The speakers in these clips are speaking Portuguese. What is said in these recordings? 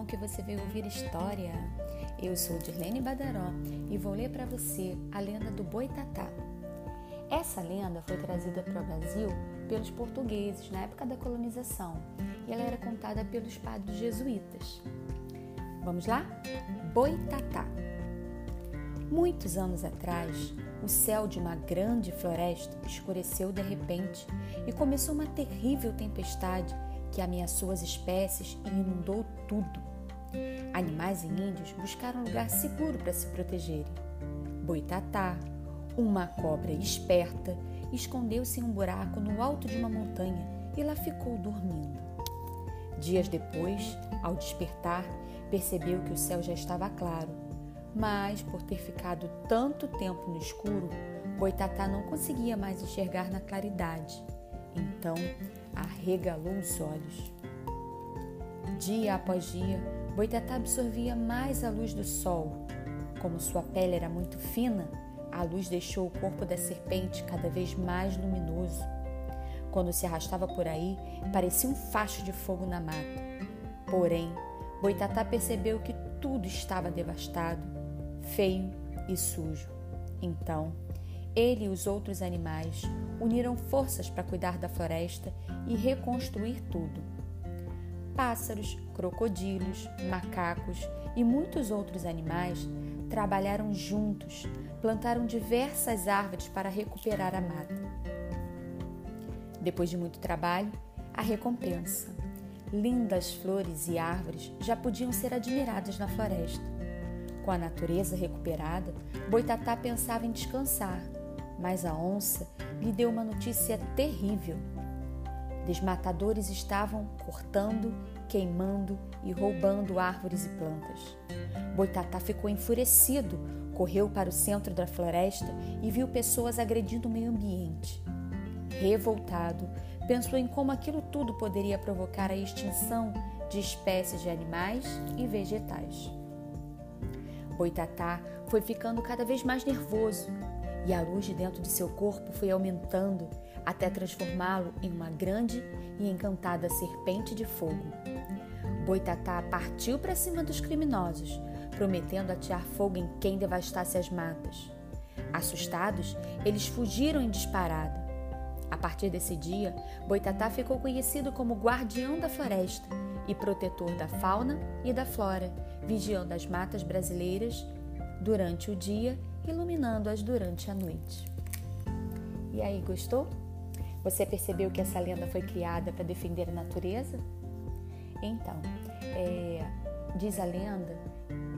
bom que você veio ouvir história. Eu sou Dirlene Badaró e vou ler para você a lenda do Boitatá. Essa lenda foi trazida para o Brasil pelos portugueses na época da colonização e ela era contada pelos padres jesuítas. Vamos lá? Boitatá. Muitos anos atrás, o céu de uma grande floresta escureceu de repente e começou uma terrível tempestade que ameaçou as espécies e inundou tudo. Animais e índios buscaram um lugar seguro para se protegerem. Boitatá, uma cobra esperta, escondeu-se em um buraco no alto de uma montanha e lá ficou dormindo. Dias depois, ao despertar, percebeu que o céu já estava claro, mas por ter ficado tanto tempo no escuro, Boitatá não conseguia mais enxergar na claridade. Então, arregalou os olhos. Dia após dia, Boitatá absorvia mais a luz do sol. Como sua pele era muito fina, a luz deixou o corpo da serpente cada vez mais luminoso. Quando se arrastava por aí, parecia um facho de fogo na mata. Porém, Boitatá percebeu que tudo estava devastado, feio e sujo. Então, ele e os outros animais uniram forças para cuidar da floresta e reconstruir tudo. Pássaros, crocodilos, macacos e muitos outros animais trabalharam juntos, plantaram diversas árvores para recuperar a mata. Depois de muito trabalho, a recompensa. Lindas flores e árvores já podiam ser admiradas na floresta. Com a natureza recuperada, Boitatá pensava em descansar mas a onça lhe deu uma notícia terrível. Desmatadores estavam cortando, queimando e roubando árvores e plantas. Boitatá ficou enfurecido, correu para o centro da floresta e viu pessoas agredindo o meio ambiente. Revoltado, pensou em como aquilo tudo poderia provocar a extinção de espécies de animais e vegetais. Boitatá foi ficando cada vez mais nervoso e a luz de dentro de seu corpo foi aumentando até transformá-lo em uma grande e encantada serpente de fogo. Boitatá partiu para cima dos criminosos, prometendo atear fogo em quem devastasse as matas. Assustados, eles fugiram em disparada. A partir desse dia, Boitatá ficou conhecido como guardião da floresta e protetor da fauna e da flora, vigiando as matas brasileiras durante o dia iluminando-as durante a noite. E aí, gostou? Você percebeu que essa lenda foi criada para defender a natureza? Então, é, diz a lenda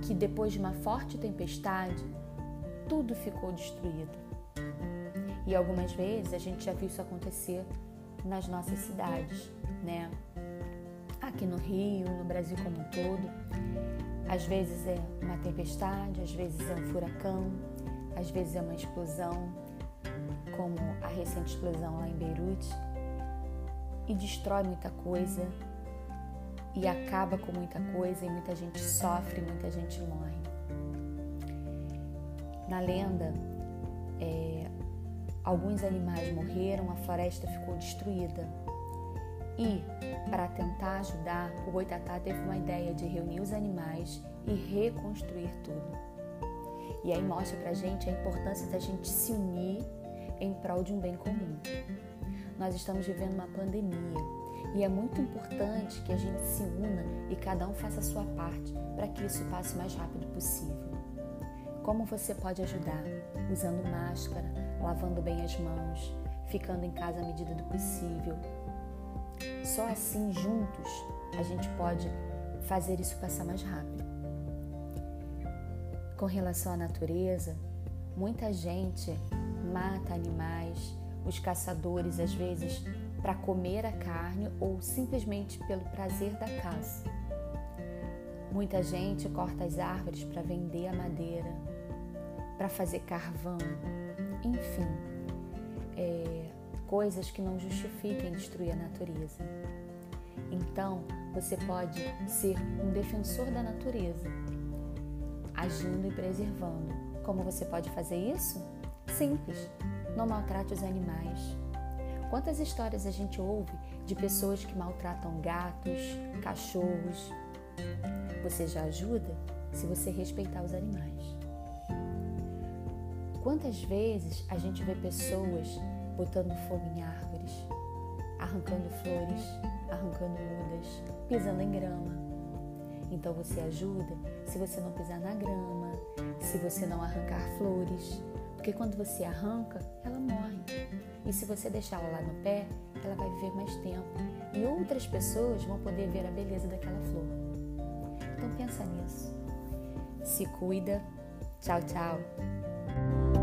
que depois de uma forte tempestade, tudo ficou destruído. E algumas vezes a gente já viu isso acontecer nas nossas cidades, né? Aqui no Rio, no Brasil como um todo. Às vezes é uma tempestade, às vezes é um furacão, às vezes é uma explosão, como a recente explosão lá em Beirute, e destrói muita coisa e acaba com muita coisa e muita gente sofre, muita gente morre. Na lenda, é, alguns animais morreram, a floresta ficou destruída. E, para tentar ajudar, o Boitatá teve uma ideia de reunir os animais e reconstruir tudo. E aí mostra pra gente a importância da gente se unir em prol de um bem comum. Nós estamos vivendo uma pandemia e é muito importante que a gente se una e cada um faça a sua parte para que isso passe o mais rápido possível. Como você pode ajudar? Usando máscara, lavando bem as mãos, ficando em casa à medida do possível. Só assim, juntos, a gente pode fazer isso passar mais rápido. Com relação à natureza, muita gente mata animais, os caçadores às vezes para comer a carne ou simplesmente pelo prazer da caça. Muita gente corta as árvores para vender a madeira, para fazer carvão, enfim, é, coisas que não justifiquem destruir a natureza. Então, você pode ser um defensor da natureza agindo e preservando. Como você pode fazer isso? Simples. Não maltrate os animais. Quantas histórias a gente ouve de pessoas que maltratam gatos, cachorros, Você já ajuda se você respeitar os animais. Quantas vezes a gente vê pessoas botando fogo em árvores, arrancando flores, arrancando mudas, pisando em grama? Então você ajuda se você não pisar na grama, se você não arrancar flores, porque quando você arranca, ela morre. E se você deixá-la lá no pé, ela vai viver mais tempo e outras pessoas vão poder ver a beleza daquela flor. Então pensa nisso. Se cuida. Tchau, tchau.